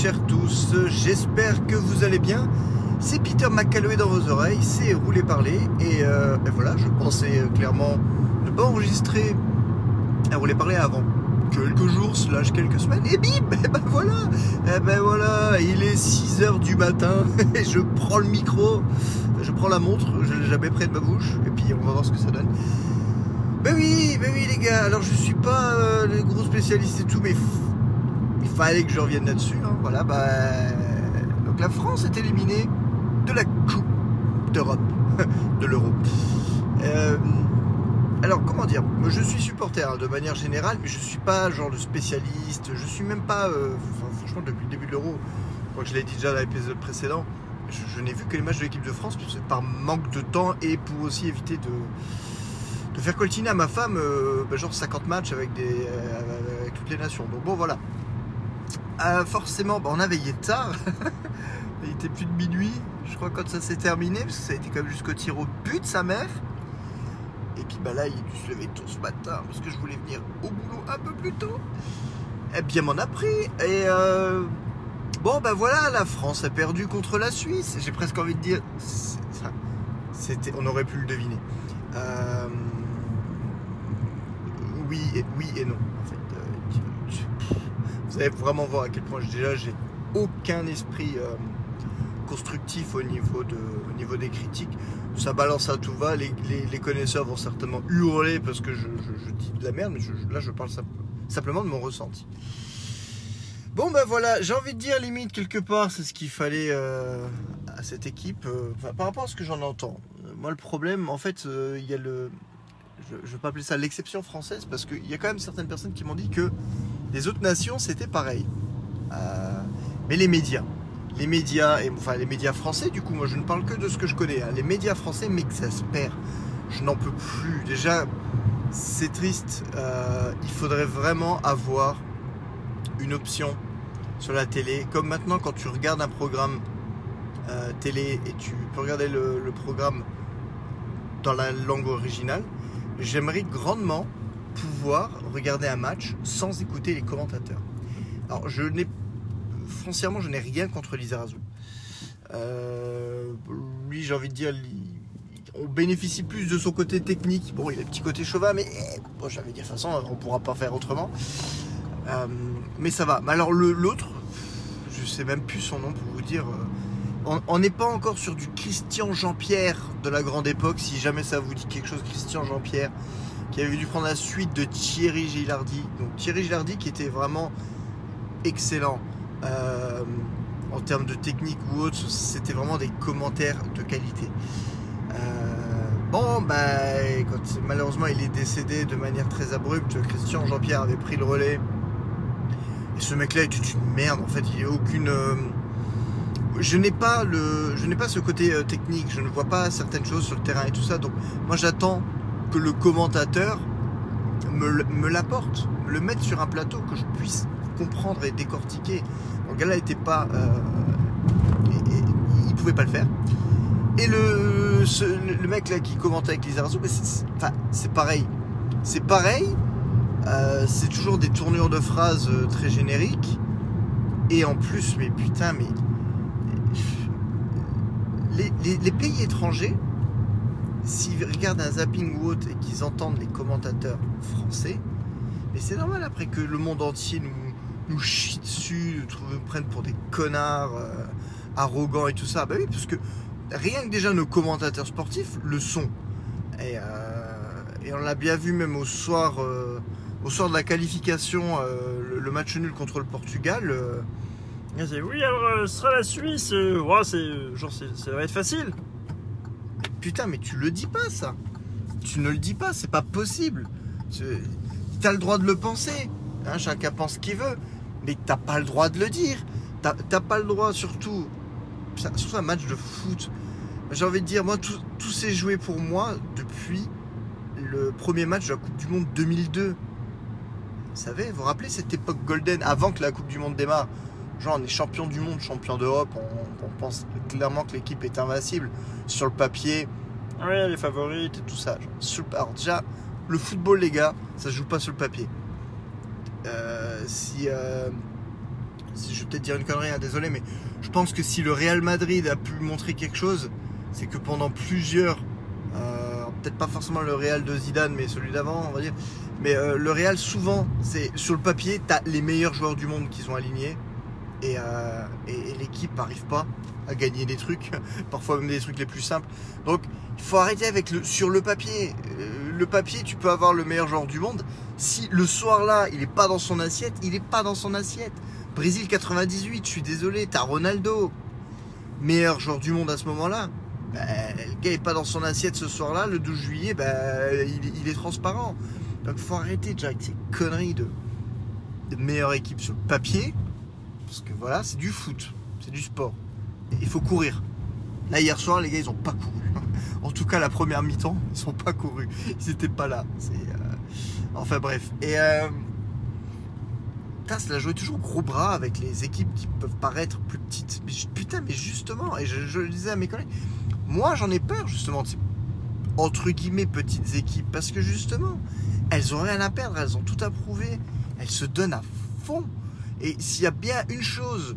chers tous, j'espère que vous allez bien. C'est Peter McCalloway dans vos oreilles, c'est Rouler Parler. Et, euh, et voilà, je pensais clairement ne pas enregistrer à Rouler Parler avant quelques jours, slash quelques semaines. Et bim, et ben voilà, et ben voilà, il est 6h du matin, et je prends le micro, je prends la montre, je l'ai jamais près de ma bouche, et puis on va voir ce que ça donne. Ben oui, ben oui les gars, alors je suis pas euh, le gros spécialiste et tout, mais fallait que je revienne là-dessus. hein. Voilà, bah, donc la France est éliminée de la Coupe d'Europe, de l'Euro. Euh, alors comment dire, je suis supporter hein, de manière générale, mais je suis pas genre de spécialiste. Je suis même pas, euh, franchement, depuis le début de l'Euro, je que je l'ai dit déjà dans l'épisode précédent, je, n'ai vu que les matchs de l'équipe de France par manque de temps et pour aussi éviter de de faire coltiner à ma femme euh, bah, genre 50 matchs avec, des, avec toutes les nations. Donc bon voilà. Forcément, bah, on a veillé tard. Il était plus de minuit, je crois, quand ça s'est terminé, parce que ça a été quand même jusqu'au tir au but, sa mère. Et puis bah là, il a dû se lever tôt ce matin, parce que je voulais venir au boulot un peu plus tôt. Eh bien, m'en a pris. Et euh, bon, bah voilà, la France a perdu contre la Suisse. J'ai presque envie de dire, c'était, on aurait pu le deviner. Euh, oui, et, oui et non. En fait, Euh, tu- tu- vous allez vraiment voir à quel point déjà j'ai aucun esprit euh, constructif au niveau, de, au niveau des critiques. Ça balance à tout va. Les, connaisseurs vont certainement hurler parce que je, dis de la merde, mais là je parle simple- simplement de mon ressenti. Bon ben voilà, j'ai envie de dire limite quelque part, c'est ce qu'il fallait euh, à cette équipe. euh, par rapport à ce que j'en entends. Moi le problème, en fait, il y a le, je ne veux pas appeler ça l'exception française parce qu'il y a quand même certaines personnes qui m'ont dit que les autres nations c'était pareil. Euh, mais les médias, les médias, et, enfin les médias français, du coup, moi je ne parle que de ce que je connais. hein. Les médias français m'exaspèrent. Je n'en peux plus. Déjà, c'est triste. Euh, il faudrait vraiment avoir une option sur la télé. Comme maintenant, quand tu regardes un programme euh, télé et tu peux regarder le, le programme dans la langue originale, j'aimerais grandement pouvoir regarder un match sans écouter les commentateurs. Alors, je n'ai foncièrement, je n'ai rien contre Lizarazu. Euh, lui, j'ai envie de dire, on bénéficie plus de son côté technique. Bon, il a un petit côté chauvin, mais eh, bon, j'avais dit de toute façon, on pourra pas faire autrement. Euh, mais ça va. Mais alors l'autre, je sais même plus son nom pour vous dire. euh, on n'est pas encore sur du Christian Jean-Pierre de la grande époque, si jamais ça vous dit quelque chose, Christian Jean-Pierre, qui avait dû prendre la suite de Thierry Gilardi. Donc Thierry Gilardi qui était vraiment excellent euh, en termes de technique ou autre, c'était vraiment des commentaires de qualité. Euh, bon, bah, malheureusement il est décédé de manière très abrupte, Christian Jean-Pierre avait pris le relais. Et ce mec-là était une merde. En fait, il n'y a aucune. euh, Je n'ai pas je n'ai pas ce côté technique. Je ne vois pas certaines choses sur le terrain et tout ça. Donc, moi, j'attends que le commentateur me, l'apporte, me le mette sur un plateau, que je puisse comprendre et décortiquer. Le gars-là n'était pas, euh, il pouvait pas le faire. Et le, mec là qui commente avec Lisa Razou, c'est, pareil. C'est pareil. Euh, c'est toujours des tournures de phrases euh, très génériques. Et en plus, mais putain, mais. Les, les- les pays étrangers, s'ils regardent un zapping ou autre et qu'ils entendent les commentateurs français, mais c'est normal après que le monde entier nous, chie dessus, nous, prenne pour des connards euh, arrogants et tout ça. Bah oui, parce que rien que déjà nos commentateurs sportifs le sont. Et, euh, on l'a bien vu même au soir, euh, au soir de la qualification, le, match nul contre le Portugal. oui, alors ce sera la Suisse. ouais, c'est, genre, ça va être facile. Putain, mais tu le dis pas ça. Tu ne le dis pas, c'est pas possible. Tu as le droit de le penser. hein, chacun pense ce qu'il veut. Mais t'as pas le droit de le dire. T'as pas le droit, surtout, surtout un match de foot. J'ai envie de dire, moi, tout, tout s'est joué pour moi depuis le premier match de la Coupe du Monde 2002. Vous savez, vous vous rappelez cette époque golden avant que la Coupe du Monde démarre? Genre, on est champion du monde, champion d'Europe, on, pense clairement que l'équipe est invincible. Sur le papier, les favorites. et tout ça. alors déjà, le football, les gars, ça se joue pas sur le papier. Euh, si, euh, je vais peut-être dire une connerie, hein, désolé, mais je pense que si le Real Madrid a pu montrer quelque chose, c'est que pendant plusieurs, euh, peut-être pas forcément le Real de Zidane, mais celui d'avant, on va dire, mais le Real, souvent, c'est sur le papier, tu as les meilleurs joueurs du monde qui sont alignés, et, euh, et, l'équipe n'arrive pas à gagner des trucs, parfois même des trucs les plus simples. Donc, il faut arrêter avec le sur le papier. Euh, le papier, tu peux avoir le meilleur joueur du monde. Si le soir là, il n'est pas dans son assiette, il n'est pas dans son assiette. Brésil 98, je suis désolé, t'as Ronaldo, meilleur joueur du monde à ce moment-là. Ben, le gars n'est pas dans son assiette ce soir-là, le 12 juillet, ben, il, il est transparent. Donc faut arrêter avec ces conneries de meilleure équipe sur le papier. Parce que voilà, c'est du foot, c'est du sport. Il faut courir. Là, hier soir, les gars, ils n'ont pas couru. En tout cas, la première mi-temps, ils sont pas courus. Ils n'étaient pas là. Euh, Enfin bref. Et euh... putain, cela jouait toujours gros bras avec les équipes qui peuvent paraître plus petites. Mais putain, mais justement, et je, je le disais à mes collègues, moi j'en ai peur justement de ces entre guillemets petites équipes parce que justement, elles ont rien à perdre, elles ont tout à prouver, elles se donnent à fond. Et s'il y a bien une chose,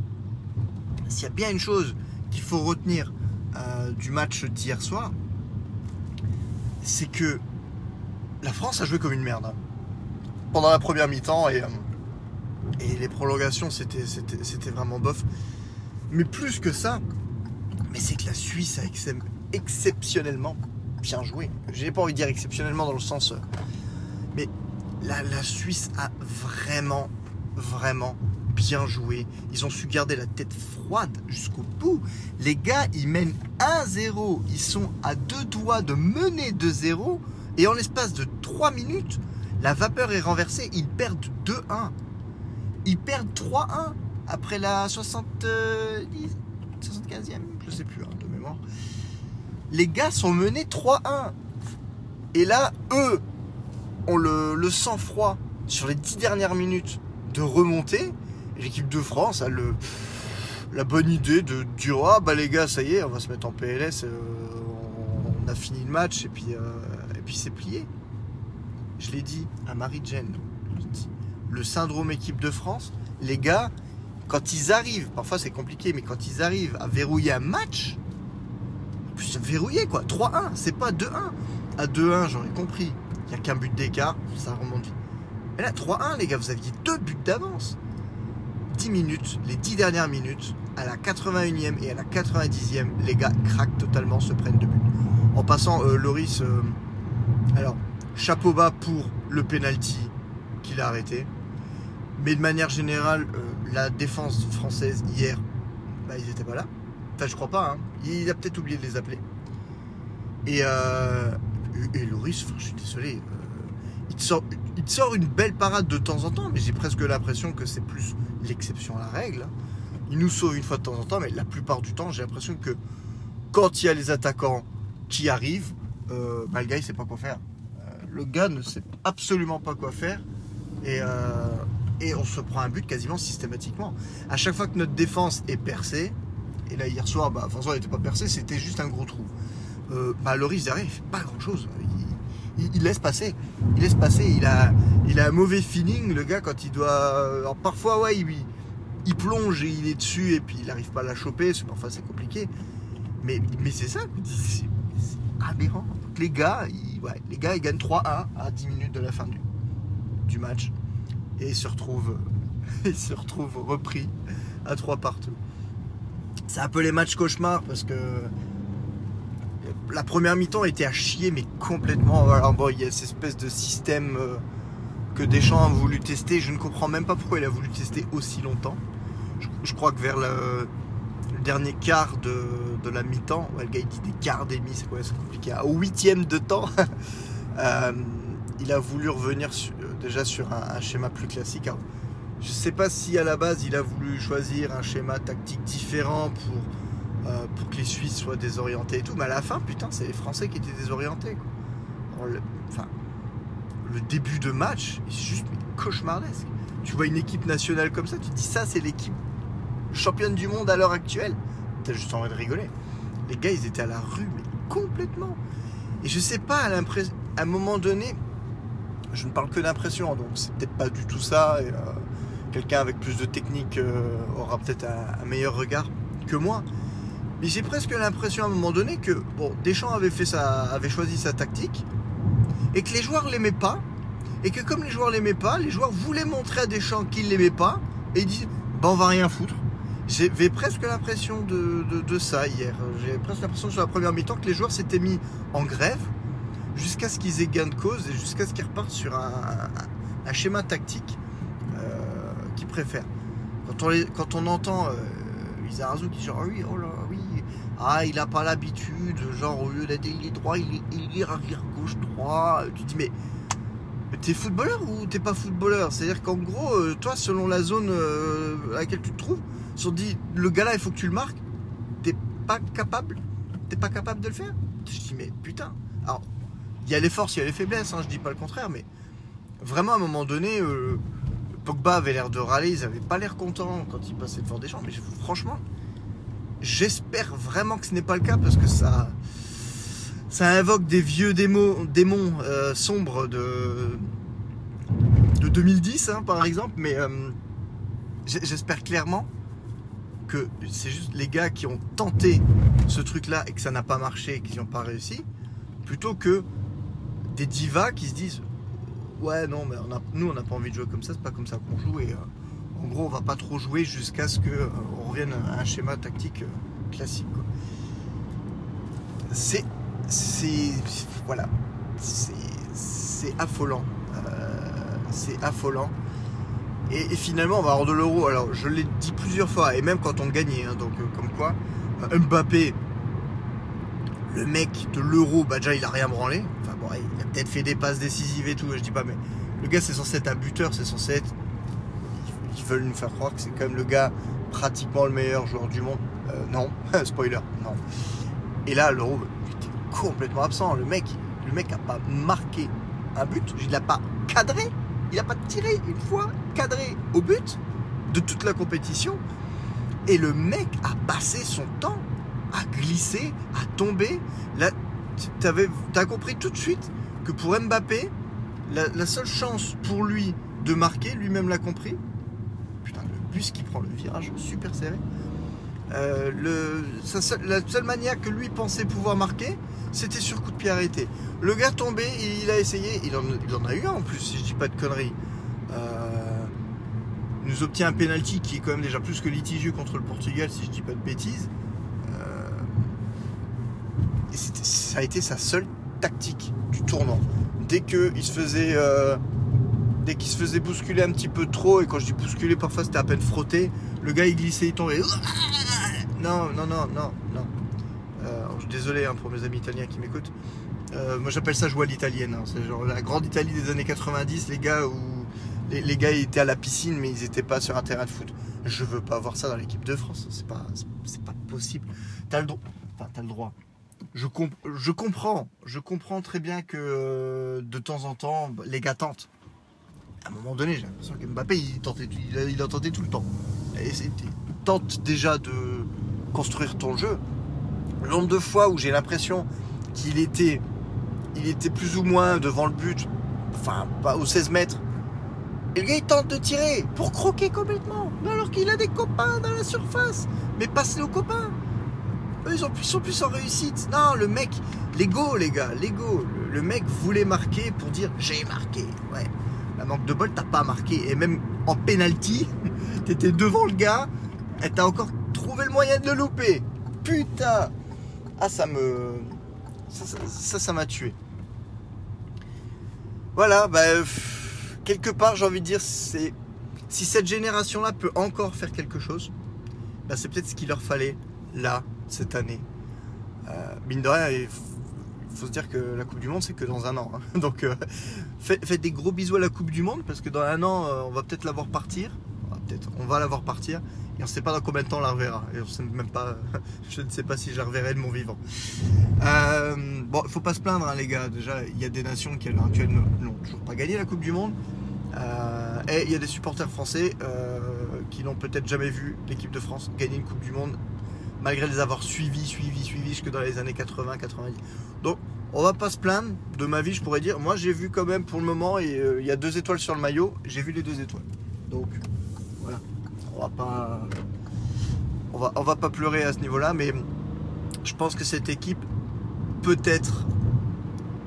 s'il y a bien une chose qu'il faut retenir euh, du match d'hier soir, c'est que la France a joué comme une merde. hein. Pendant la première mi-temps et, euh, les prolongations, c'était, vraiment bof. Mais plus que ça, mais c'est que la Suisse a ex- exceptionnellement bien joué. J'ai pas envie de dire exceptionnellement dans le sens. euh, Mais la Suisse a vraiment, vraiment bien joué. Ils ont su garder la tête froide jusqu'au bout. Les gars, ils mènent 1-0. Ils sont à deux doigts de mener 2-0. Et en l'espace de 3 minutes, la vapeur est renversée. Ils perdent 2-1. Ils perdent 3-1 après la 70, 75e, je sais plus, hein, de mémoire. Les gars sont menés 3-1. Et là, eux ont le, le sang-froid sur les 10 dernières minutes de remonter. L'équipe de France a le, la bonne idée de dire Ah bah les gars, ça y est, on va se mettre en PLS, euh, on, a fini le match et puis, euh, et puis c'est plié. Je l'ai dit à Marie-Jeanne, le syndrome équipe de France, les gars, quand ils arrivent, parfois c'est compliqué, mais quand ils arrivent à verrouiller un match, plus verrouillé quoi, 3-1, c'est pas 2-1. À 2-1, j'aurais compris, il n'y a qu'un but d'écart, ça remonte. Mais là, 3-1, les gars, vous aviez deux buts d'avance. 10 minutes, les 10 dernières minutes, à la 81e et à la 90e, les gars craquent totalement, se prennent deux buts. En passant, euh, Loris, euh, alors, chapeau bas pour le penalty qu'il a arrêté. Mais de manière générale, euh, la défense française hier, bah, ils n'étaient pas là. Enfin, je crois pas. hein. Il a peut-être oublié de les appeler. Et, Loris, je suis désolé, il, te sort, il sort une belle parade de temps en temps, mais j'ai presque l'impression que c'est plus l'exception à la règle. Il nous sauve une fois de temps en temps, mais la plupart du temps, j'ai l'impression que quand il y a les attaquants qui arrivent, bah, le gars, il sait pas quoi faire. Euh, le gars ne sait absolument pas quoi faire. Et, euh, et on se prend un but quasiment systématiquement. À chaque fois que notre défense est percée, et là hier soir, bah, François n'était pas percé, c'était juste un gros trou. Euh, bah, derrière, il fait pas grand chose. Il- laisse passer. Il laisse passer. Il a, il a un mauvais feeling, le gars, quand il doit. Alors parfois, ouais, il, plonge et il est dessus et puis il n'arrive pas à la choper. Parfois, c'est compliqué. Mais, mais c'est ça, c'est aberrant. Donc, les gars, ils, les gars, ils gagnent 3-1 à 10 minutes de la fin du, match. Et se retrouvent, ils se retrouvent repris à 3 partout. C'est un peu les matchs cauchemars parce que la première mi-temps était à chier, mais complètement. Alors bon, il y a cette espèce de système euh, que Deschamps a voulu tester. Je ne comprends même pas pourquoi il a voulu tester aussi longtemps. Je, crois que vers le, dernier quart de, de la mi-temps, le gars il dit des quarts demi, c'est quoi C'est compliqué. Au huitième de temps, euh, il a voulu revenir euh, déjà sur un, schéma plus classique. Je sais pas si à la base il a voulu choisir un schéma tactique différent pour, euh, pour que les Suisses soient désorientés et tout, mais à la fin, putain, c'est les Français qui étaient désorientés. le, enfin, le début de match est juste cauchemardesque. Tu vois une équipe nationale comme ça, tu te dis ça, c'est l'équipe championne du monde à l'heure actuelle. T'as juste envie de rigoler. Les gars, ils étaient à la rue, mais complètement. Et je sais pas, à, un moment donné, je ne parle que d'impression, donc c'est peut-être pas du tout ça. Euh, quelqu'un avec plus de technique euh, aura peut-être un meilleur regard que moi. Mais j'ai presque l'impression à un moment donné que bon, Deschamps avait, fait avait choisi sa tactique et que les joueurs l'aimaient pas. Et que comme les joueurs l'aimaient pas, les joueurs voulaient montrer à Deschamps qu'ils l'aimaient pas et ils disent bah on va rien foutre. J'avais presque l'impression de, de- ça hier. J'ai presque l'impression sur la première mi-temps que les joueurs s'étaient mis en grève jusqu'à ce qu'ils aient gain de cause et jusqu'à ce qu'ils repartent sur un, un- schéma tactique euh, qu'ils préfèrent. Quand on, quand on entend euh, qui dit genre oui, oh là, oui, ah il a pas l'habitude, genre au lieu d'être il est droit, il est, il arrière gauche droit. Tu dis mais t'es footballeur ou t'es pas footballeur? C'est-à-dire qu'en gros, euh, toi selon la zone euh, à laquelle tu te trouves, si on te dit le gars là il faut que tu le marques, t'es pas capable, t'es pas capable de le faire? Je dis mais putain. Alors il y a les forces, il y a les faiblesses, hein, je dis pas le contraire, mais vraiment à un moment donné, euh, Pogba avait l'air de râler, ils avaient pas l'air contents quand il passait devant des gens, mais franchement, j'espère vraiment que ce n'est pas le cas parce que ça, ça invoque des vieux démons, démons euh, sombres de, de 2010 hein, par exemple, mais euh, j'espère clairement que c'est juste les gars qui ont tenté ce truc-là et que ça n'a pas marché et qu'ils n'ont pas réussi, plutôt que des divas qui se disent ouais non mais nous on n'a pas envie de jouer comme ça, c'est pas comme ça qu'on joue et euh, en gros on va pas trop jouer jusqu'à ce que euh, revienne à un schéma tactique euh, classique. C'est c'est voilà. C'est affolant. Euh, c'est affolant. Et, et finalement on va avoir de l'euro. Alors je l'ai dit plusieurs fois et même quand on gagnait hein, donc euh, comme quoi euh, Mbappé le mec de l'euro bah déjà il a rien branlé. Enfin bon il a peut-être fait des passes décisives et tout je dis pas mais le gars c'est censé être un buteur c'est censé être ils- veulent nous faire croire que c'est quand même le gars pratiquement le meilleur joueur du monde Euh, non spoiler non et là l'euro était complètement absent le mec le mec a pas marqué un but il l'a pas cadré il a pas tiré une fois cadré au but de toute la compétition et le mec a passé son temps à glisser, à tomber. Là, tu as compris tout de suite que pour Mbappé, la seule chance pour lui de marquer, lui-même l'a compris. Bus qui prend le virage super serré. Euh, la seule manière que lui pensait pouvoir marquer, c'était sur coup de pied arrêté. Le gars tombé, il a essayé, il en, a eu un en plus, si je dis pas de conneries. Euh, nous obtient un penalty qui est quand même déjà plus que litigieux contre le Portugal, si je dis pas de bêtises. Euh, et ça a été sa seule tactique du tournant. Dès qu'il se faisait, euh, dès qu'il se faisait bousculer un petit peu trop, et quand je dis bousculer, parfois c'était à peine frotté, le gars il glissait, il tombait. Non, non, non, non, non. Euh, je suis désolé hein, pour mes amis italiens qui m'écoutent. Euh, moi j'appelle ça jouer à l'italienne. hein. C'est genre la grande Italie des années 90, les gars où les, gars ils étaient à la piscine mais ils étaient pas sur un terrain de foot. Je veux pas voir ça dans l'équipe de France. C'est pas, c'est pas possible. T'as le droit. Enfin, t'as le droit. Je, je comprends. Je comprends très bien que euh, de temps en temps les gars tentent. À un moment donné, j'ai l'impression que Mbappé il tentait, il tout le temps. Et tente déjà de construire ton jeu. Le nombre de fois où j'ai l'impression qu'il était, il était plus ou moins devant le but, enfin pas aux 16 mètres. Et le gars il tente de tirer pour croquer complètement, alors qu'il a des copains dans la surface. Mais passe-les aux copains. Eux ils plus, sont plus en réussite. Non, le mec, l'ego les gars, l'ego. Le, le mec voulait marquer pour dire j'ai marqué. Ouais. La manque de bol, t'as pas marqué. Et même en penalty, t'étais devant le gars, et t'as encore trouvé le moyen de le louper. Putain Ah, ça me. Ça, ça, m'a tué. Voilà, bah. quelque part, j'ai envie de dire, c'est. Si cette génération-là peut encore faire quelque chose, bah, c'est peut-être ce qu'il leur fallait là, cette année. Euh, mine de rien, faut se dire que la Coupe du Monde, c'est que dans un an. hein. Donc, euh, faites, des gros bisous à la Coupe du Monde parce que dans un an, euh, on va peut-être la voir partir. Peut-être, on va la voir partir et on ne sait pas dans combien de temps on la reverra. Et on sait même pas, je ne sais pas si je la reverrai de mon vivant. Euh, bon, il faut pas se plaindre, hein, les gars. Déjà, il y a des nations qui à l'heure actuelle ne- n'ont toujours pas gagné la Coupe du Monde. Et il y a des supporters français qui n'ont peut-être jamais vu l'équipe de France gagner une Coupe du Monde malgré les avoir suivis, suivis, suivis jusque dans les années 80, 90. Donc, on va pas se plaindre. De ma vie, je pourrais dire, moi j'ai vu quand même pour le moment, euh, il y a deux étoiles sur le maillot, j'ai vu les deux étoiles. Donc, va pas, on va, on va pas pleurer à ce niveau-là, mais je pense que cette équipe, peut-être,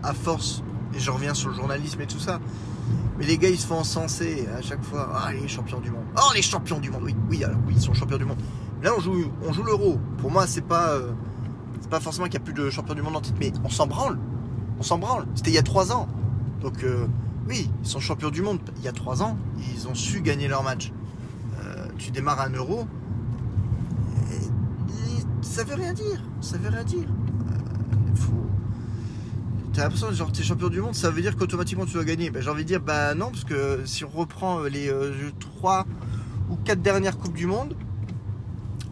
à force, et je reviens sur le journalisme et tout ça, mais les gars, ils se font encenser à chaque fois. Ah, les champions du monde. Oh, les champions du monde. Oui, oui, alors oui, ils sont champions du monde. Là, on joue, on joue l'euro. Pour moi, c'est pas, euh, pas forcément qu'il n'y a plus de champions du monde en titre, mais on s'en branle. On s'en branle. C'était il y a trois ans. Donc, euh, oui, ils sont champions du monde. Il y a trois ans, ils ont su gagner leur match. Euh, tu démarres un euro. Ça veut rien dire. Ça veut rien dire. Faut. T'as l'impression genre t'es champion du monde, ça veut dire qu'automatiquement tu dois gagner. Ben, j'ai envie de dire bah non, parce que si on reprend les trois ou quatre dernières coupes du monde,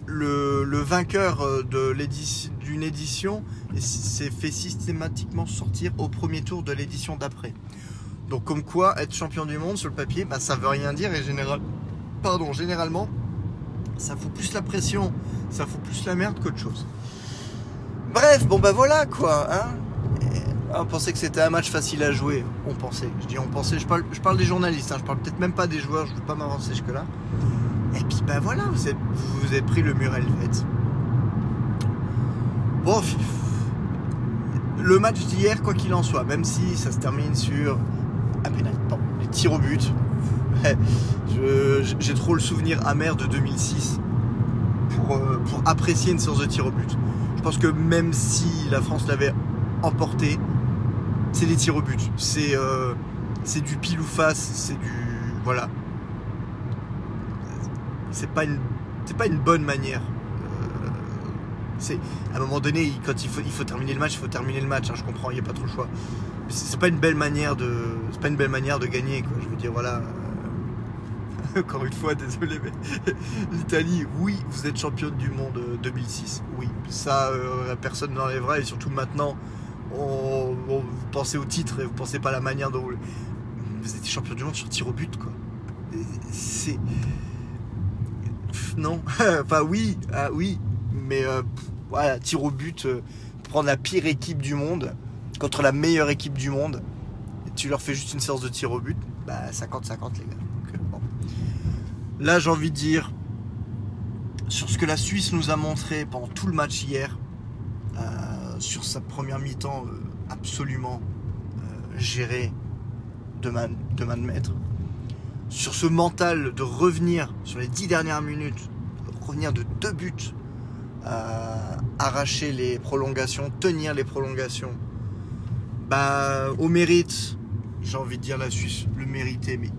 le, vainqueur euh, d'une édition s'est fait systématiquement sortir au premier tour de l'édition d'après. Donc comme quoi être champion du monde sur le papier, bah, ça veut rien dire et général... Pardon, généralement ça fout plus la pression, ça fout plus la merde qu'autre chose. Bref, bon bah voilà quoi, hein. On pensait que c'était un match facile à jouer. On pensait. Je dis on pensait. Je parle, des journalistes. Hein. Je parle peut-être même pas des joueurs. Je ne veux pas m'avancer jusque-là. Et puis ben voilà, vous avez, vous pris le mur Helvet. Bon, le match d'hier, quoi qu'il en soit, même si ça se termine sur un pénal, les tirs au but. J'ai trop le souvenir amer de 2006 pour, euh, pour apprécier une séance de tir au but. Je pense que même si la France l'avait emporté, c'est des tirs au but. C'est euh, du pile ou face, c'est du. Voilà. C'est pas une, pas une bonne manière. Euh, c'est à un moment donné, quand il faut, il faut terminer le match, il faut terminer le match. Hein, je comprends, il n'y a pas trop le choix. C'est pas une belle manière de, c'est pas une belle manière de gagner. Quoi. Je veux dire, voilà. Euh, encore une fois, désolé, mais l'Italie, oui, vous êtes championne du monde 2006. Oui, ça, personne n'enlèvera. Et surtout maintenant, on, vous pensez au titre et vous pensez pas à la manière dont vous, vous étiez champion du monde sur tir au but quoi. C'est non, enfin oui, ah, oui, mais euh, voilà, tir au but, euh, prendre la pire équipe du monde contre la meilleure équipe du monde, et tu leur fais juste une séance de tir au but, bah 50-50 les gars. Euh. Là j'ai envie de dire sur ce que la Suisse nous a montré pendant tout le match hier, sur sa première mi-temps absolument gérée de man, de maître. Sur ce mental de revenir sur les dix dernières minutes, revenir de deux buts, arracher les prolongations, tenir les prolongations. Bah, au mérite, j'ai envie de dire la Suisse le méritait, mais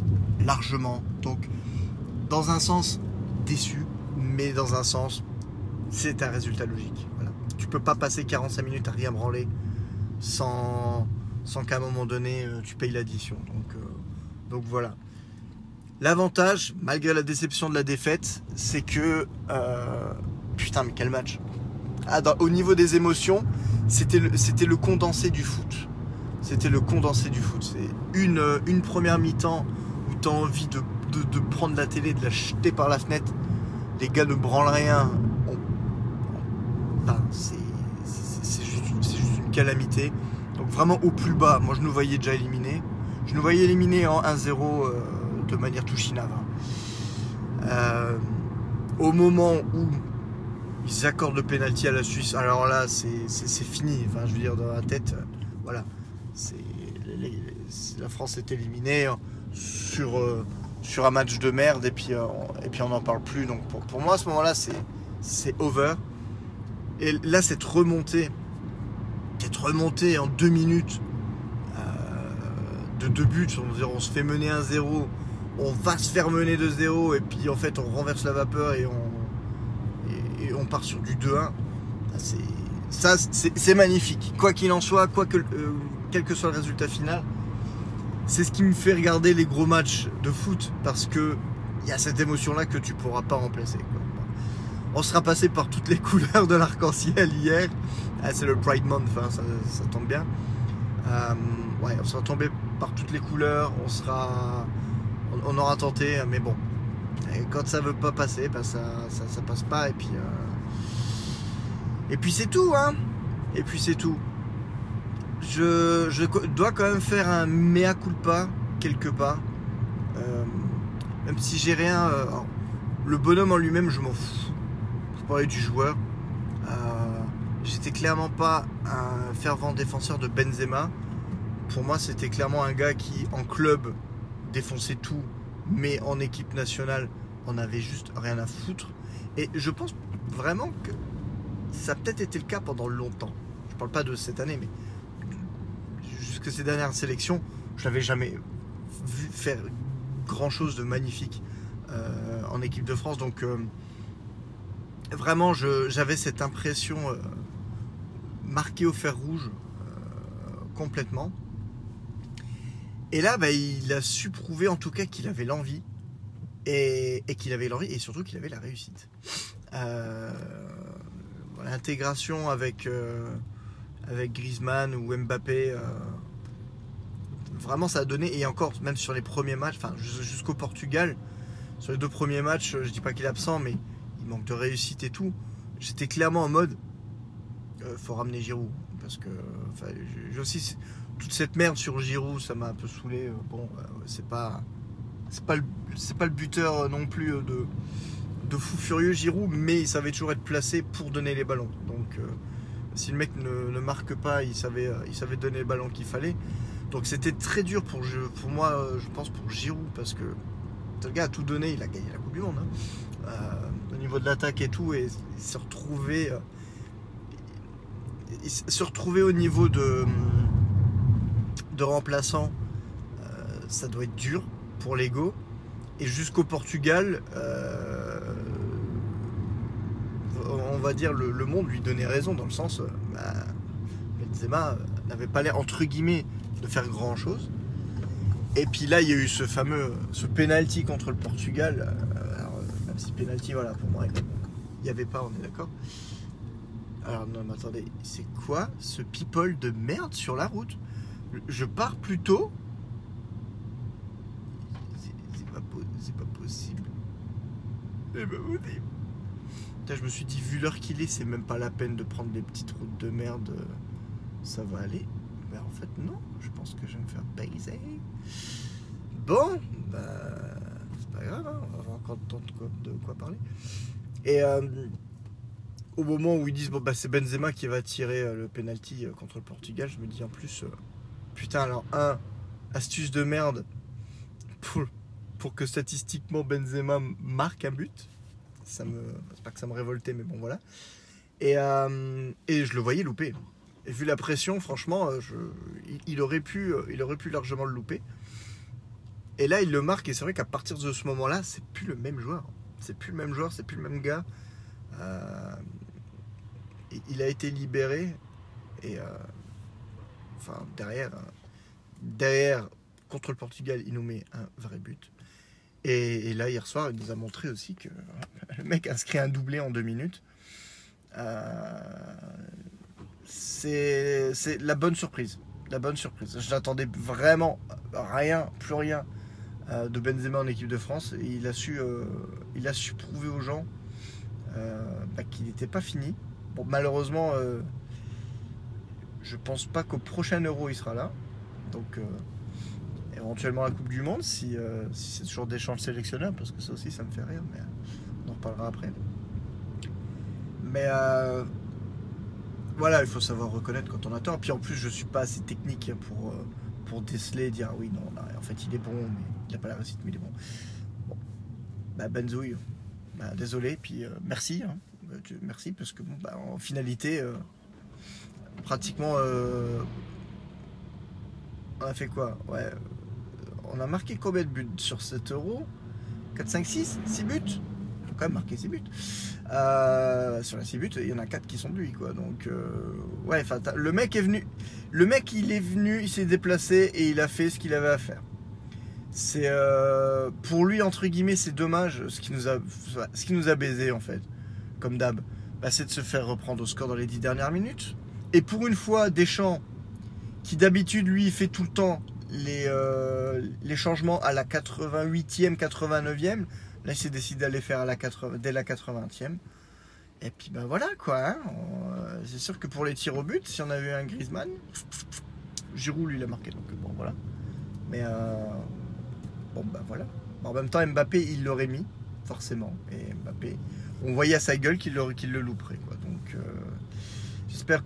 largement. Donc, dans un sens, déçu, mais dans un sens, c'est un résultat logique tu peux pas passer 45 minutes à rien branler sans, sans qu'à un moment donné euh, tu payes l'addition. Donc, euh, donc voilà. L'avantage, malgré la déception de la défaite, c'est que euh, putain mais quel match. Ah, au niveau des émotions, c'était le, condensé du foot. C'était le condensé du foot. C'est une, première mi-temps où tu envie de, prendre la télé, de la jeter par la fenêtre. Les gars ne branlent rien, c'est juste, une calamité. Donc vraiment au plus bas, moi je nous voyais déjà éliminés. Je nous voyais éliminés en 1-0 euh, de manière tout chinave. Hein. Euh, au moment où ils accordent le penalty à la Suisse, alors là c'est fini. Enfin je veux dire dans la tête, euh, voilà. la France est éliminée hein, sur, sur un match de merde et puis, et puis on n'en parle plus. Donc pour, pour moi à ce moment-là c'est over. Et là, cette remontée, cette remontée en deux minutes euh, de deux buts, on, on se fait mener 1-0, on va se faire mener 2-0, et puis en fait, on renverse la vapeur et on, et, on part sur du 2-1. Ça, c'est magnifique. Quoi qu'il en soit, quoi que, euh, quel que soit le résultat final, c'est ce qui me fait regarder les gros matchs de foot parce que il y a cette émotion-là que tu pourras pas remplacer. On sera passé par toutes les couleurs de l'arc-en-ciel hier. Ah, c'est le Pride Month, hein, ça, tombe bien. Euh, ouais, on sera tombé par toutes les couleurs. On sera, on, aura tenté, mais bon. Quand ça veut pas passer, ben ça, ça, passe pas. Et puis, euh, et puis c'est tout, hein. Et puis c'est tout. Je, dois quand même faire un mea culpa quelque part. Euh, même si j'ai rien Le bonhomme en lui-même, je m'en fous. Vous parler du joueur. Euh, J'étais clairement pas un fervent défenseur de Benzema. Pour moi, c'était clairement un gars qui, en club, défonçait tout, mais en équipe nationale, on avait juste rien à foutre. Et je pense vraiment que ça a peut-être été le cas pendant longtemps. Je parle pas de cette année, mais jusque ces dernières sélections, je n'avais jamais vu faire grand chose de magnifique euh, en équipe de France. Donc euh, vraiment, j'avais cette impression euh, marquée au fer rouge complètement. Et là, bah, il a su prouver en tout cas qu'il avait l'envie et, qu'il avait l'envie et surtout qu'il avait la réussite. L'intégration avec, avec Griezmann ou Mbappé vraiment ça a donné, et encore, même sur les premiers matchs, enfin jusqu'au Portugal, sur les deux premiers matchs, je dis pas qu'il est absent, mais il manque de réussite et tout. J'étais clairement en mode, euh, faut ramener Giroud, parce que j'ai aussi toute cette merde sur Giroud, ça m'a un peu saoulé. Euh, bon, euh, c'est pas, pas, le, buteur non plus de, de fou furieux Giroud, mais il savait toujours être placé pour donner les ballons. Donc si le mec ne, marque pas, il savait, il savait donner les ballons qu'il fallait. Donc c'était très dur pour, moi, euh, je pense, pour Giroud, parce que le gars a tout donné, il a gagné la Coupe du Monde. Hein. Euh, au niveau de l'attaque et tout, et il s'est retrouvé. Euh, retrouver au niveau de, de remplaçant, ça doit être dur pour l'ego. Et jusqu'au Portugal, on va dire le, monde lui donnait raison dans le sens, bah, Benzema n'avait pas l'air entre guillemets de faire grand chose. Et puis là, il y a eu ce fameux ce penalty contre le Portugal. Euh, alors, euh, même si penalty, voilà, pour moi, il n'y avait pas, on est d'accord. Alors non, mais attendez, c'est quoi ce people de merde sur la route? Je pars plus tôt. C'est pas, possible. C'est pas possible. je me suis dit, vu l'heure qu'il est, c'est même pas la peine de prendre des petites routes de merde. Ça va aller. Mais en fait, non je pense que je vais me faire baiser. Bon, bah, c'est pas grave, hein, on va avoir encore de, de, quoi, parler. Et euh, au moment où ils disent, bon, bah, c'est Benzema qui va tirer euh, le penalty euh, contre le Portugal, je me dis en plus, putain, alors, un, astuce de merde pour, que statistiquement Benzema marque un but. Ça me, c'est pas que ça me révoltait, mais bon, voilà. Et, et je le voyais louper. Et vu la pression, franchement, euh, il, aurait pu, euh, il aurait pu largement le louper. Et là, il le marque. Et c'est vrai qu'à partir de ce moment-là, c'est plus le même joueur. C'est plus le même joueur, c'est plus le même gars. Euh, il a été libéré. Et enfin, derrière, derrière, contre le Portugal, il nous met un vrai but. Et, là, hier soir, il nous a montré aussi que le mec inscrit un doublé en deux minutes. Euh, c'est la bonne surprise. La bonne surprise. Je n'attendais vraiment rien, plus rien euh, de Benzema en équipe de France. Il a su, euh, il a su prouver aux gens bah, qu'il n'était pas fini. Bon, malheureusement, je pense pas qu'au prochain Euro il sera là. Donc, éventuellement la Coupe du Monde, si, si c'est toujours des chances sélectionneurs, parce que ça aussi, ça me fait rire, mais on en reparlera après. Mais voilà, il faut savoir reconnaître quand on a tort. Puis en plus, je suis pas assez technique pour, euh, pour déceler, dire ah oui, non, en fait, il est bon, mais il n'a pas la réussite, mais il est bon. Bon, bah, Benzouille, bah, désolé, puis euh, merci, hein. bah, merci, parce que bon, bah, en finalité, euh, pratiquement, on a fait quoi? Ouais, on a marqué combien de buts sur 7 euros? 4, 5, 6 6 buts? On a quand même marqué 6 buts. Euh, sur les 6 buts, il y en a 4 qui sont de lui, quoi. Donc, euh, ouais, le mec est venu. Le mec, il est venu, il s'est déplacé et il a fait ce qu'il avait à faire. C'est euh, pour lui entre guillemets, c'est dommage ce qui nous a, ce qui nous a baisé en fait, comme d'hab. Bah, c'est de se faire reprendre au score dans les 10 dernières minutes. Et pour une fois, Deschamps, qui d'habitude lui fait tout le temps les, les changements à la 88e, 89e, Là, il s'est décidé d'aller faire à la 80, dès la 80e. Et puis ben voilà quoi. Hein. Euh, c'est sûr que pour les tirs au but, si on avait eu un Griezmann, Giroud lui l'a marqué. Donc bon voilà. Mais euh, bon ben voilà. en même temps Mbappé il l'aurait mis. forcément. Et Mbappé, on voyait à sa gueule qu'il le, qu'il le louperait. Quoi. Donc, euh, j'espère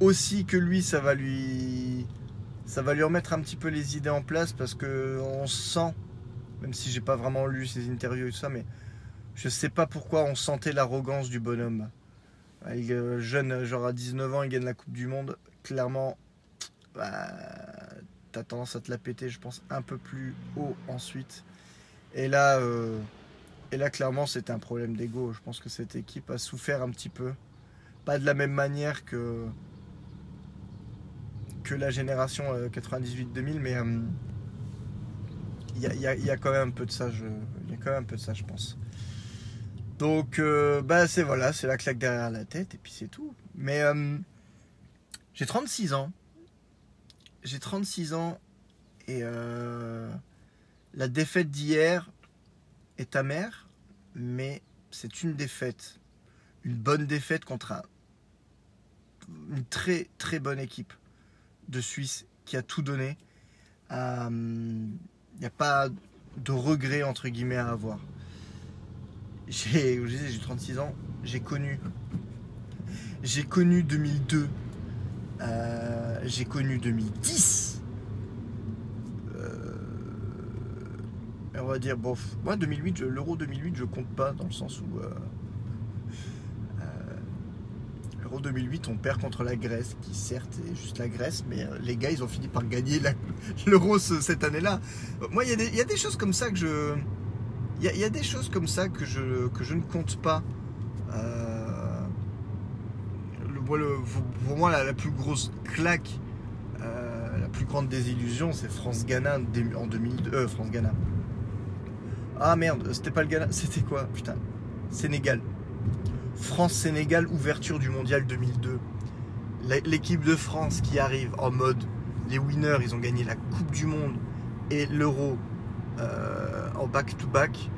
aussi que lui, ça va lui, ça va lui remettre un petit peu les idées en place parce que on sent, même si j'ai pas vraiment lu ses interviews et tout ça, mais je sais pas pourquoi on sentait l'arrogance du bonhomme. Il est jeune, genre à 19 ans, il gagne la Coupe du Monde. Clairement, bah, t'as tendance à te la péter, je pense, un peu plus haut ensuite. Et là, euh, et là clairement, c'était un problème d'ego. Je pense que cette équipe a souffert un petit peu. Pas de la même manière que, que la génération 98-2000, mais euh, il y, a, y, a, quand même un peu de ça, je, il y a quand même un peu de ça, je pense. Donc, euh, bah, c'est voilà, c'est la claque derrière la tête, et puis c'est tout. Mais euh, j'ai 36 ans. J'ai 36 ans, et euh, la défaite d'hier est amère, mais c'est une défaite. Une bonne défaite contre un, une très très bonne équipe de Suisse qui a tout donné. Il n'y a pas de regret entre guillemets à avoir j'ai, j'ai 36 ans, j'ai connu, j'ai connu 2002, euh, j'ai connu 2010. Euh, on va dire, bon, moi 2008, l'euro 2008, je compte pas dans le sens où euh, l'euro 2008, on perd contre la Grèce, qui certes est juste la Grèce, mais les gars, ils ont fini par gagner l'euro cette année-là. Moi, il y, a des choses comme ça que je il y, a des choses comme ça que je, que je ne compte pas. Euh, le, pour moi, la, plus grosse claque, euh, la plus grande désillusion, c'est France-Ghana en 2002. Euh, France-Ghana. Ah merde, c'était pas le Ghana, c'était quoi Putain. Sénégal. France-Sénégal, ouverture du mondial 2002. L'équipe de France qui arrive en mode les winners, ils ont gagné la Coupe du Monde et l'Euro euh, en back-to-back,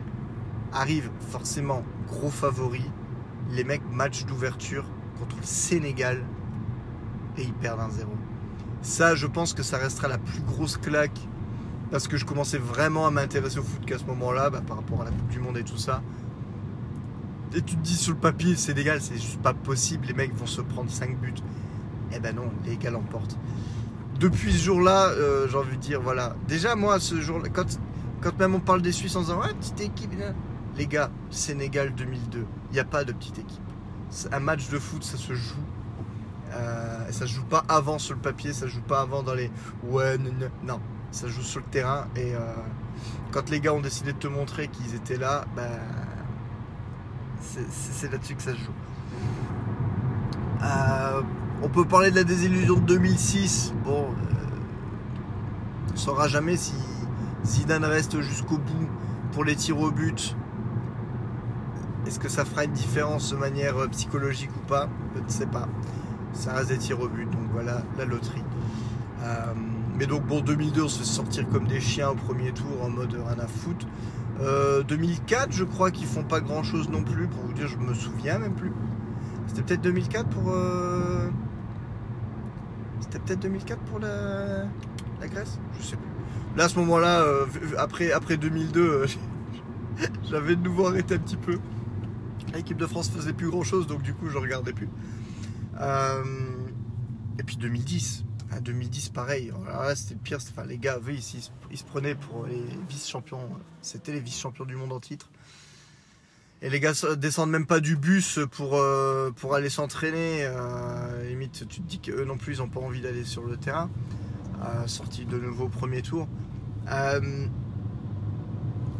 arrive forcément gros favori. Les mecs, match d'ouverture contre le Sénégal et ils perdent 1-0. Ça, je pense que ça restera la plus grosse claque parce que je commençais vraiment à m'intéresser au foot qu'à ce moment-là, bah, par rapport à la Coupe du Monde et tout ça. Et tu te dis sur le papier, Sénégal, c'est juste pas possible, les mecs vont se prendre 5 buts. Eh ben non, les gars l'emportent. Depuis ce jour-là, euh, j'ai envie de dire, voilà. Déjà, moi, ce jour-là, quand même on parle des Suisses en disant ouais, petite équipe, les gars, Sénégal 2002, il n'y a pas de petite équipe. Un match de foot, ça se joue. Euh, ça se joue pas avant sur le papier, ça se joue pas avant dans les ouais, non, ça joue sur le terrain. Et euh, quand les gars ont décidé de te montrer qu'ils étaient là, bah, c'est là-dessus que ça se joue. Euh, on peut parler de la désillusion de 2006. Bon, on ne saura jamais si Zidane reste jusqu'au bout pour les tirs au but, est-ce que ça fera une différence de manière euh, psychologique ou pas? Je ne sais pas. Ça reste des tirs au but, donc voilà la loterie. Euh, mais donc bon, 2002, on se fait sortir comme des chiens au premier tour en mode rien à. Euh, 2004, je crois qu'ils font pas grand chose non plus. Pour vous dire, je me souviens même plus. C'était peut-être 2004 pour. Euh... C'était peut-être 2004 pour la, Grèce? Je sais plus. Là, à ce moment-là, euh, après, après 2002, euh, j'avais de nouveau arrêté un petit peu. L'équipe de France faisait plus grand-chose, donc du coup, je regardais plus. Euh, et puis 2010. 2010, pareil. c'était le pire. Enfin, les gars, ils, se prenaient pour les vice-champions. C'était les vice-champions du monde en titre. Et les gars descendent même pas du bus pour, euh, aller s'entraîner. Euh, limite, tu te dis qu'eux non plus, ils n'ont pas envie d'aller sur le terrain sorti de nouveau au premier tour. Euh,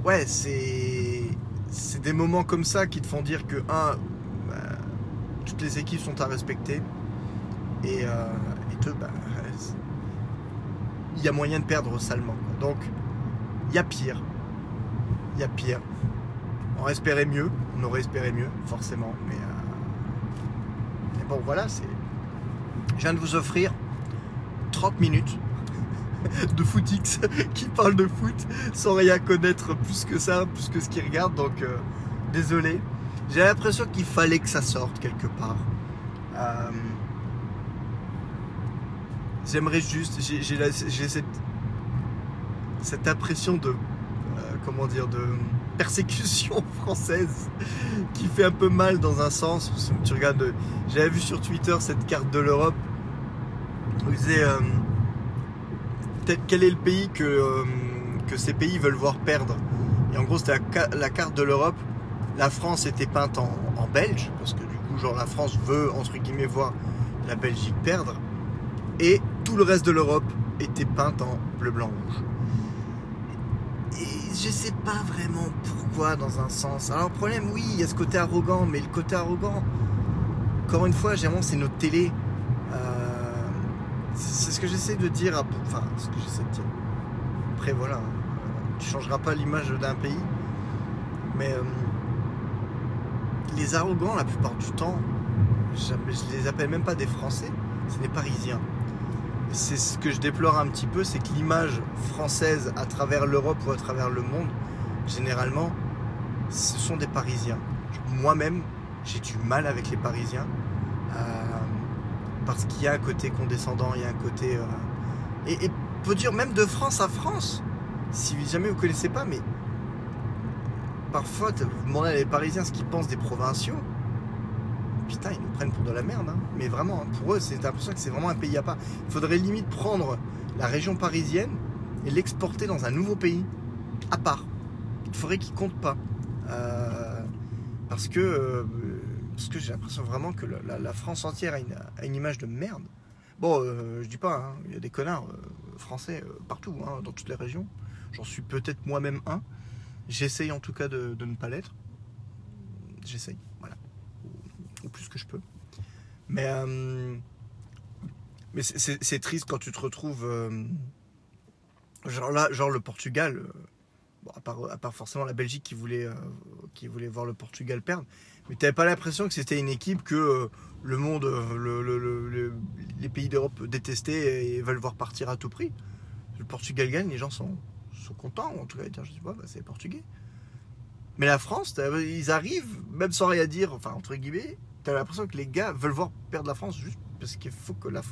ouais, c'est des moments comme ça qui te font dire que un, bah, toutes les équipes sont à respecter et, euh, et deux, bah, il y a moyen de perdre salement. Donc, il y a pire. Il y a pire. On espérait mieux, on aurait espéré mieux, forcément, mais, euh, bon, voilà, c'est. Je viens de vous offrir 30 minutes de footix qui parle de foot sans rien connaître plus que ça, plus que ce qu'il regarde. Donc, euh, désolé. J'ai l'impression qu'il fallait que ça sorte quelque part. Euh, J'aimerais juste, j'ai cette, impression de, euh, comment dire, de persécution française qui fait un peu mal dans un sens. Tu regardes, j'avais vu sur Twitter cette carte de l'Europe où il disait euh, quel est le pays que, euh, que ces pays veulent voir perdre. Et en gros, c'était la, ca- la carte de l'Europe. La France était peinte en, en belge, parce que du coup, genre, la France veut, entre guillemets, voir la Belgique perdre. Et tout le reste de l'Europe était peinte en bleu, blanc, rouge. Et je sais pas vraiment pourquoi, dans un sens. Alors, le problème, oui, il y a ce côté arrogant, mais le côté arrogant, encore une fois, généralement, c'est notre télé. Euh, c'est c'est ce que j'essaie de dire, à- enfin, ce que j'essaie de dire. Après, voilà, euh, tu changeras pas l'image d'un pays, mais euh, les arrogants, la plupart du temps, je, je les appelle même pas des Français, c'est des Parisiens. C'est ce que je déplore un petit peu, c'est que l'image française à travers l'Europe ou à travers le monde, généralement, ce sont des Parisiens. Moi-même, j'ai du mal avec les Parisiens. euh, parce qu'il y a un côté condescendant, il y a un côté. euh, et, peut dire même de France à France, si jamais vous connaissez pas, mais parfois vous demandez à les Parisiens ce qu'ils pensent des provinciaux. Putain, ils nous prennent pour de la merde. hein. Mais vraiment, hein, pour eux, c'est l'impression que c'est vraiment un pays à part. Il faudrait limite prendre la région parisienne et l'exporter dans un nouveau pays à part. Il faudrait qu'ils comptent pas. Euh, parce que, euh, que j'ai l'impression vraiment que la, France entière a une, image de merde. Bon, euh, je dis pas, hein, il y a des connards français partout, dans toutes les régions. J'en suis peut-être moi-même un. J'essaye en tout cas de ne pas l'être. J'essaye, ou plus que je peux. Mais, euh, mais c'est- triste quand tu te retrouves. euh, genre là, genre le Portugal. euh, à, part, forcément la Belgique qui voulait, qui voulait voir le Portugal perdre. Mais tu pas l'impression que c'était une équipe que le monde, le- le- le- le- les pays d'Europe détestaient et veulent voir partir à tout prix. Le Portugal gagne, les gens sont, sont contents, en tout cas, je sais bah, c'est Portugais. Mais la France, ils arrivent, même sans rien dire, enfin, entre guillemets, tu as l'impression que les gars veulent voir perdre la France juste parce qu'il faut que la,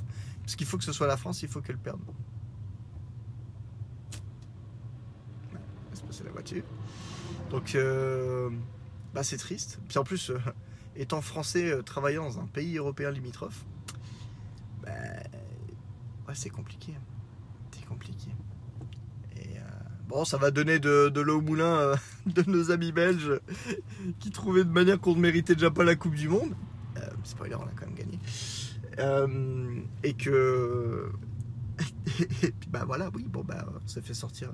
parce qu'il faut que ce soit la France, il faut qu'elle perde. Ouais, laisse passer la voiture. Donc, euh, bah, c'est triste. Puis en plus, euh, étant français, euh, travaillant dans un pays européen limitrophe, bah, c'est compliqué. C'est compliqué. Bon, ça va donner de, de l'eau au moulin euh, de nos amis belges qui trouvaient de manière qu'on ne méritait déjà pas la Coupe du Monde. Euh, spoiler, on a quand même gagné. Euh, et que. et puis bah voilà, oui, bon bah on s'est fait sortir.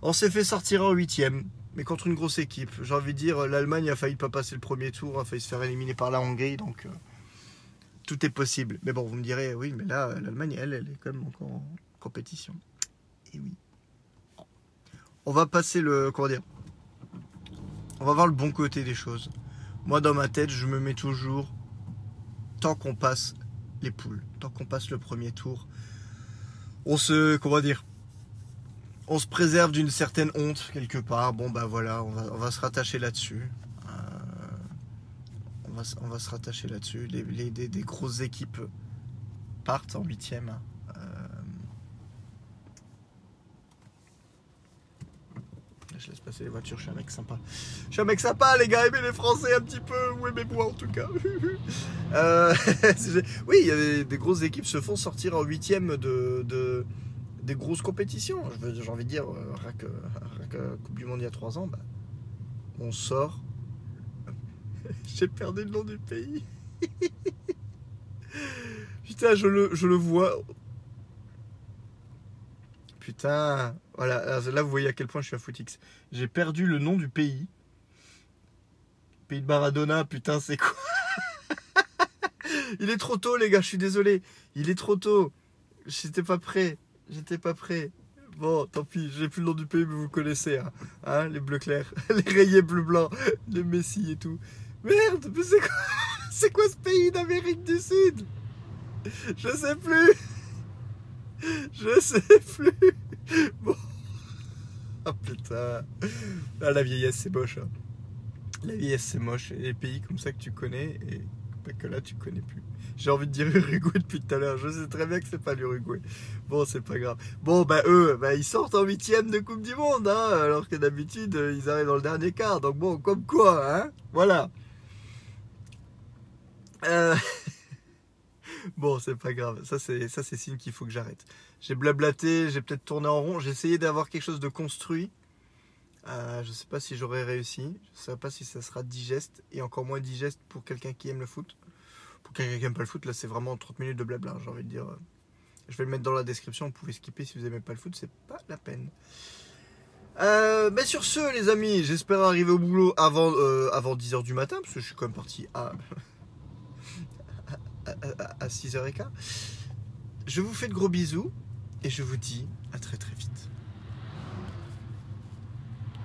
On s'est fait sortir en huitième, mais contre une grosse équipe. J'ai envie de dire, l'Allemagne a failli pas passer le premier tour, a failli se faire éliminer par la Hongrie, donc euh, tout est possible. Mais bon, vous me direz, oui, mais là, l'Allemagne, elle, elle est quand même encore en compétition. Et oui. On va passer le. Comment dire On va voir le bon côté des choses. Moi, dans ma tête, je me mets toujours. Tant qu'on passe les poules, tant qu'on passe le premier tour, on se. Comment dire on se préserve d'une certaine honte quelque part. Bon bah voilà, on va, se rattacher là-dessus. Euh, on, va, se- rattacher là-dessus. Les, des grosses équipes partent en huitième. Euh, je laisse passer les voitures, je suis un mec sympa. Je suis un mec sympa les gars, aimez les Français un petit peu, ou aimez-moi en tout cas. Euh, oui, il y a des, grosses équipes se font sortir en huitième de, de, des grosses compétitions. J'ai envie de dire, euh, que Coupe du Monde il y a trois ans, bah, on sort. J'ai perdu le nom du pays. Putain, je le, je le vois. Putain, voilà, là vous voyez à quel point je suis à footix. J'ai perdu le nom du pays. Pays de Maradona, putain, c'est quoi? Il est trop tôt, les gars, je suis désolé. Il est trop tôt. J'étais pas prêt. J'étais pas prêt. Bon, tant pis, j'ai plus le nom du pays, mais vous connaissez, hein, Hein, les bleus clairs, les rayés bleu blanc, les Messi et tout. Merde, mais c'est quoi, c'est quoi ce pays d'Amérique du Sud? Je sais plus. Je sais plus. Bon. Ah putain. Ah, la vieillesse, c'est moche. hein. La vieillesse, c'est moche. Les pays comme ça que tu connais, et pas que là, tu connais plus. J'ai envie de dire Uruguay depuis tout à l'heure. Je sais très bien que c'est pas l'Uruguay. Bon, c'est pas grave. Bon, bah eux, bah, ils sortent en huitième de Coupe du Monde, hein, alors que d'habitude, euh, ils arrivent dans le dernier quart. Donc bon, comme quoi, hein, voilà. Euh, bon, c'est pas grave. Ça, c'est ça, c'est signe qu'il faut que j'arrête. J'ai blablaté, j'ai peut-être tourné en rond. J'ai essayé d'avoir quelque chose de construit. Euh, je sais pas si j'aurais réussi. Je sais pas si ça sera digeste et encore moins digeste pour quelqu'un qui aime le foot. Pour quelqu'un qui aime pas le foot, là, c'est vraiment 30 minutes de blabla. J'ai envie de dire. Je vais le mettre dans la description. Vous pouvez skipper si vous aimez pas le foot. C'est pas la peine. Euh, mais sur ce, les amis, j'espère arriver au boulot avant, euh, avant 10h du matin, parce que je suis quand même parti à- à 6h15. Je vous fais de gros bisous et je vous dis à très très.